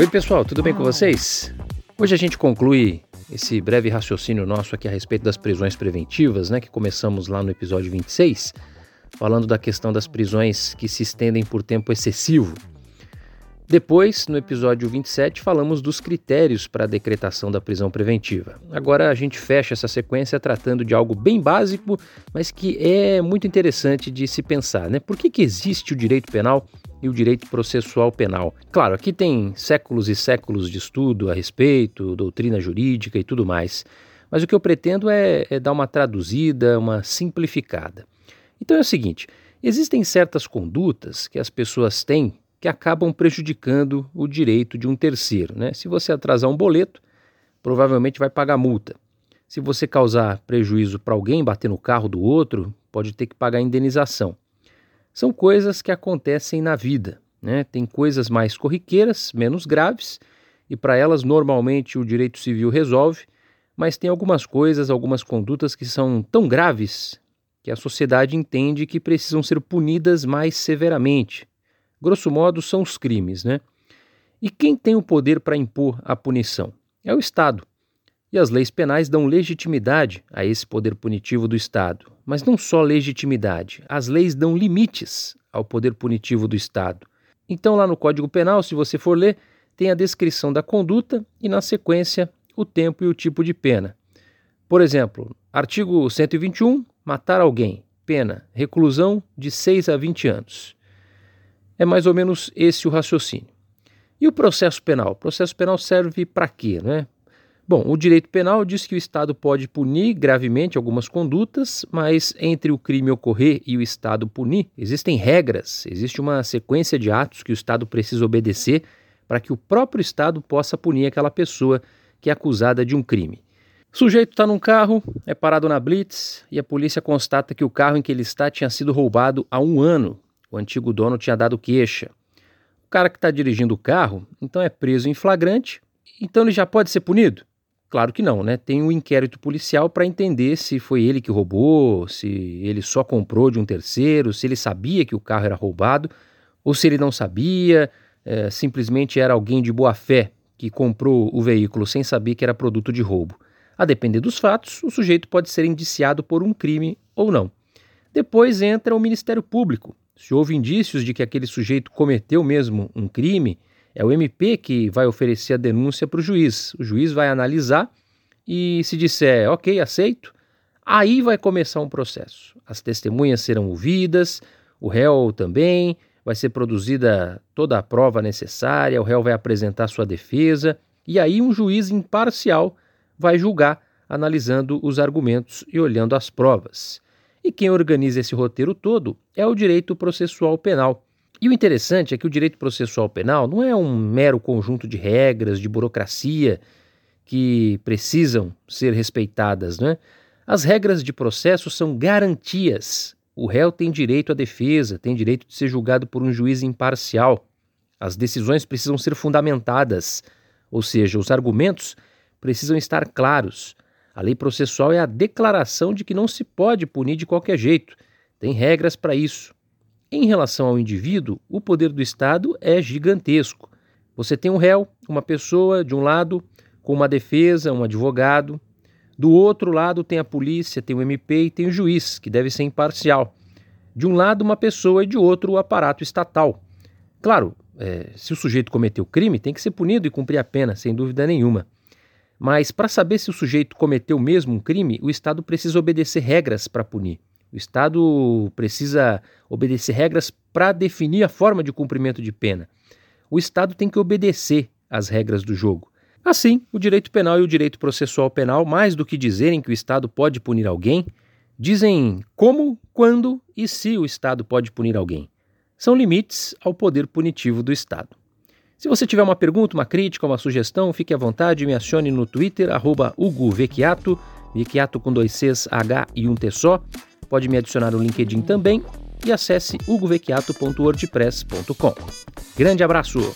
Oi, pessoal, tudo bem com vocês? Hoje a gente conclui esse breve raciocínio nosso aqui a respeito das prisões preventivas, né, que começamos lá no episódio 26, falando da questão das prisões que se estendem por tempo excessivo. Depois, no episódio 27, falamos dos critérios para a decretação da prisão preventiva. Agora a gente fecha essa sequência tratando de algo bem básico, mas que é muito interessante de se pensar, né? Por que, que existe o direito penal e o direito processual penal? Claro, aqui tem séculos e séculos de estudo a respeito, doutrina jurídica e tudo mais, mas o que eu pretendo é, é dar uma traduzida, uma simplificada. Então é o seguinte: existem certas condutas que as pessoas têm que acabam prejudicando o direito de um terceiro. Né? Se você atrasar um boleto, provavelmente vai pagar multa. Se você causar prejuízo para alguém, bater no carro do outro, pode ter que pagar indenização. São coisas que acontecem na vida. Né? Tem coisas mais corriqueiras, menos graves, e para elas normalmente o direito civil resolve, mas tem algumas coisas, algumas condutas que são tão graves que a sociedade entende que precisam ser punidas mais severamente, Grosso modo, são os crimes, né? E quem tem o poder para impor a punição? É o Estado. E as leis penais dão legitimidade a esse poder punitivo do Estado. Mas não só legitimidade, as leis dão limites ao poder punitivo do Estado. Então, lá no Código Penal, se você for ler, tem a descrição da conduta e, na sequência, o tempo e o tipo de pena. Por exemplo, artigo 121, matar alguém, pena, reclusão de 6 a 20 anos. É mais ou menos esse o raciocínio. E o processo penal? O processo penal serve para quê? Né? Bom, o direito penal diz que o Estado pode punir gravemente algumas condutas, mas entre o crime ocorrer e o Estado punir, existem regras, existe uma sequência de atos que o Estado precisa obedecer para que o próprio Estado possa punir aquela pessoa que é acusada de um crime. O sujeito está num carro, é parado na blitz e a polícia constata que o carro em que ele está tinha sido roubado há um ano o antigo dono tinha dado queixa. O cara que está dirigindo o carro, então é preso em flagrante, então ele já pode ser punido? Claro que não, né? Tem um inquérito policial para entender se foi ele que roubou, se ele só comprou de um terceiro, se ele sabia que o carro era roubado, ou se ele não sabia, é, simplesmente era alguém de boa fé que comprou o veículo sem saber que era produto de roubo. A depender dos fatos, o sujeito pode ser indiciado por um crime ou não. Depois entra o Ministério Público, se houve indícios de que aquele sujeito cometeu mesmo um crime, é o MP que vai oferecer a denúncia para o juiz. O juiz vai analisar e, se disser ok, aceito, aí vai começar um processo. As testemunhas serão ouvidas, o réu também, vai ser produzida toda a prova necessária, o réu vai apresentar sua defesa e aí um juiz imparcial vai julgar, analisando os argumentos e olhando as provas. E quem organiza esse roteiro todo é o direito processual penal. E o interessante é que o direito processual penal não é um mero conjunto de regras, de burocracia que precisam ser respeitadas, né? As regras de processo são garantias. O réu tem direito à defesa, tem direito de ser julgado por um juiz imparcial. As decisões precisam ser fundamentadas, ou seja, os argumentos precisam estar claros. A lei processual é a declaração de que não se pode punir de qualquer jeito. Tem regras para isso. Em relação ao indivíduo, o poder do Estado é gigantesco. Você tem um réu, uma pessoa, de um lado, com uma defesa, um advogado. Do outro lado, tem a polícia, tem o MP e tem o juiz, que deve ser imparcial. De um lado, uma pessoa e de outro, o aparato estatal. Claro, é, se o sujeito cometeu crime, tem que ser punido e cumprir a pena, sem dúvida nenhuma. Mas para saber se o sujeito cometeu mesmo um crime, o Estado precisa obedecer regras para punir. O Estado precisa obedecer regras para definir a forma de cumprimento de pena. O Estado tem que obedecer às regras do jogo. Assim, o direito penal e o direito processual penal, mais do que dizerem que o Estado pode punir alguém, dizem como, quando e se o Estado pode punir alguém. São limites ao poder punitivo do Estado. Se você tiver uma pergunta, uma crítica, uma sugestão, fique à vontade, me acione no Twitter, arroba Hugo Vecchiato, Vecchiato com dois Cs, H e um T só. Pode me adicionar no LinkedIn também e acesse hugovecchiato.wordpress.com. Grande abraço!